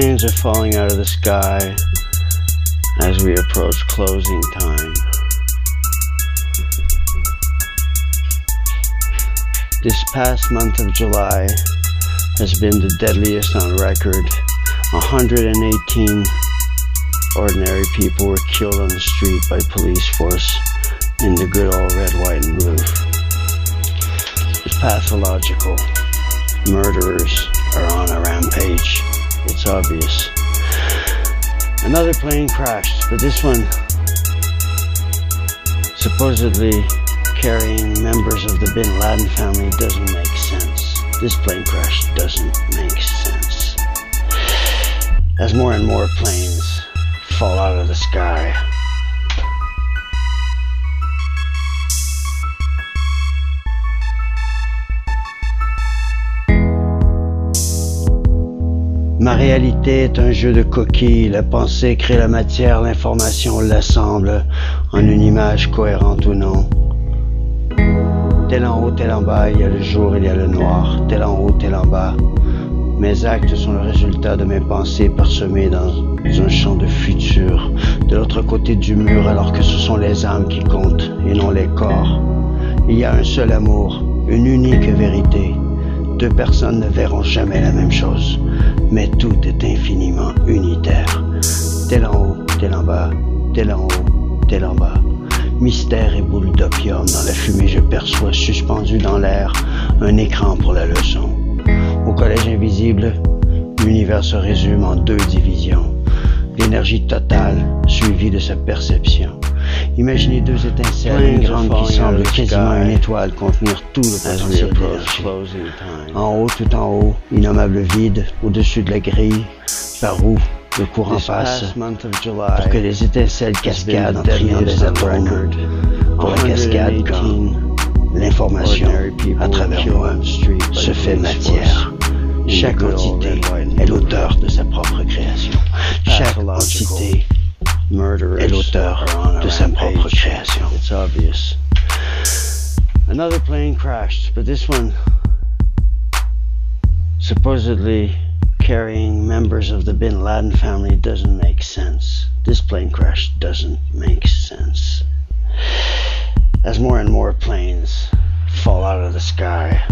planes are falling out of the sky as we approach closing time. This past month of July has been the deadliest on record. 118 ordinary people were killed on the street by police force in the good old red, white, and blue. It's pathological. Murderers are on a rampage. It's obvious. Another plane crashed, but this one supposedly carrying members of the Bin Laden family doesn't make sense. This plane crash doesn't make sense. As more and more planes fall out of the sky, Ma réalité est un jeu de coquilles. La pensée crée la matière, l'information l'assemble en une image cohérente ou non. Tel en haut, tel en bas, il y a le jour, il y a le noir. Tel en haut, tel en bas. Mes actes sont le résultat de mes pensées parsemées dans un champ de futur, de l'autre côté du mur, alors que ce sont les âmes qui comptent et non les corps. Il y a un seul amour, une unique vérité. Deux personnes ne verront jamais la même chose, mais tout est infiniment unitaire. Tel en haut, tel en bas, tel en haut, tel en bas. Mystère et boule d'opium dans la fumée, je perçois suspendu dans l'air un écran pour la leçon. Au collège invisible, l'univers se résume en deux divisions. L'énergie totale suivie de sa perception. Imaginez deux étincelles, une grande qui semble quasiment une étoile contenir tout le potentiel d'énergie. En haut, tout en haut, innommable vide, au-dessus de la grille, par où le courant passe, pour que les étincelles cascadent en triant des atomes. Pour la cascade, l'information, à travers moi, se fait matière. Chaque entité est l'auteur de sa propre création. Chaque entité est l'auteur de sa propre création. It's obvious. Another plane crashed, but this one supposedly carrying members of the Bin Laden family doesn't make sense. This plane crash doesn't make sense. As more and more planes fall out of the sky,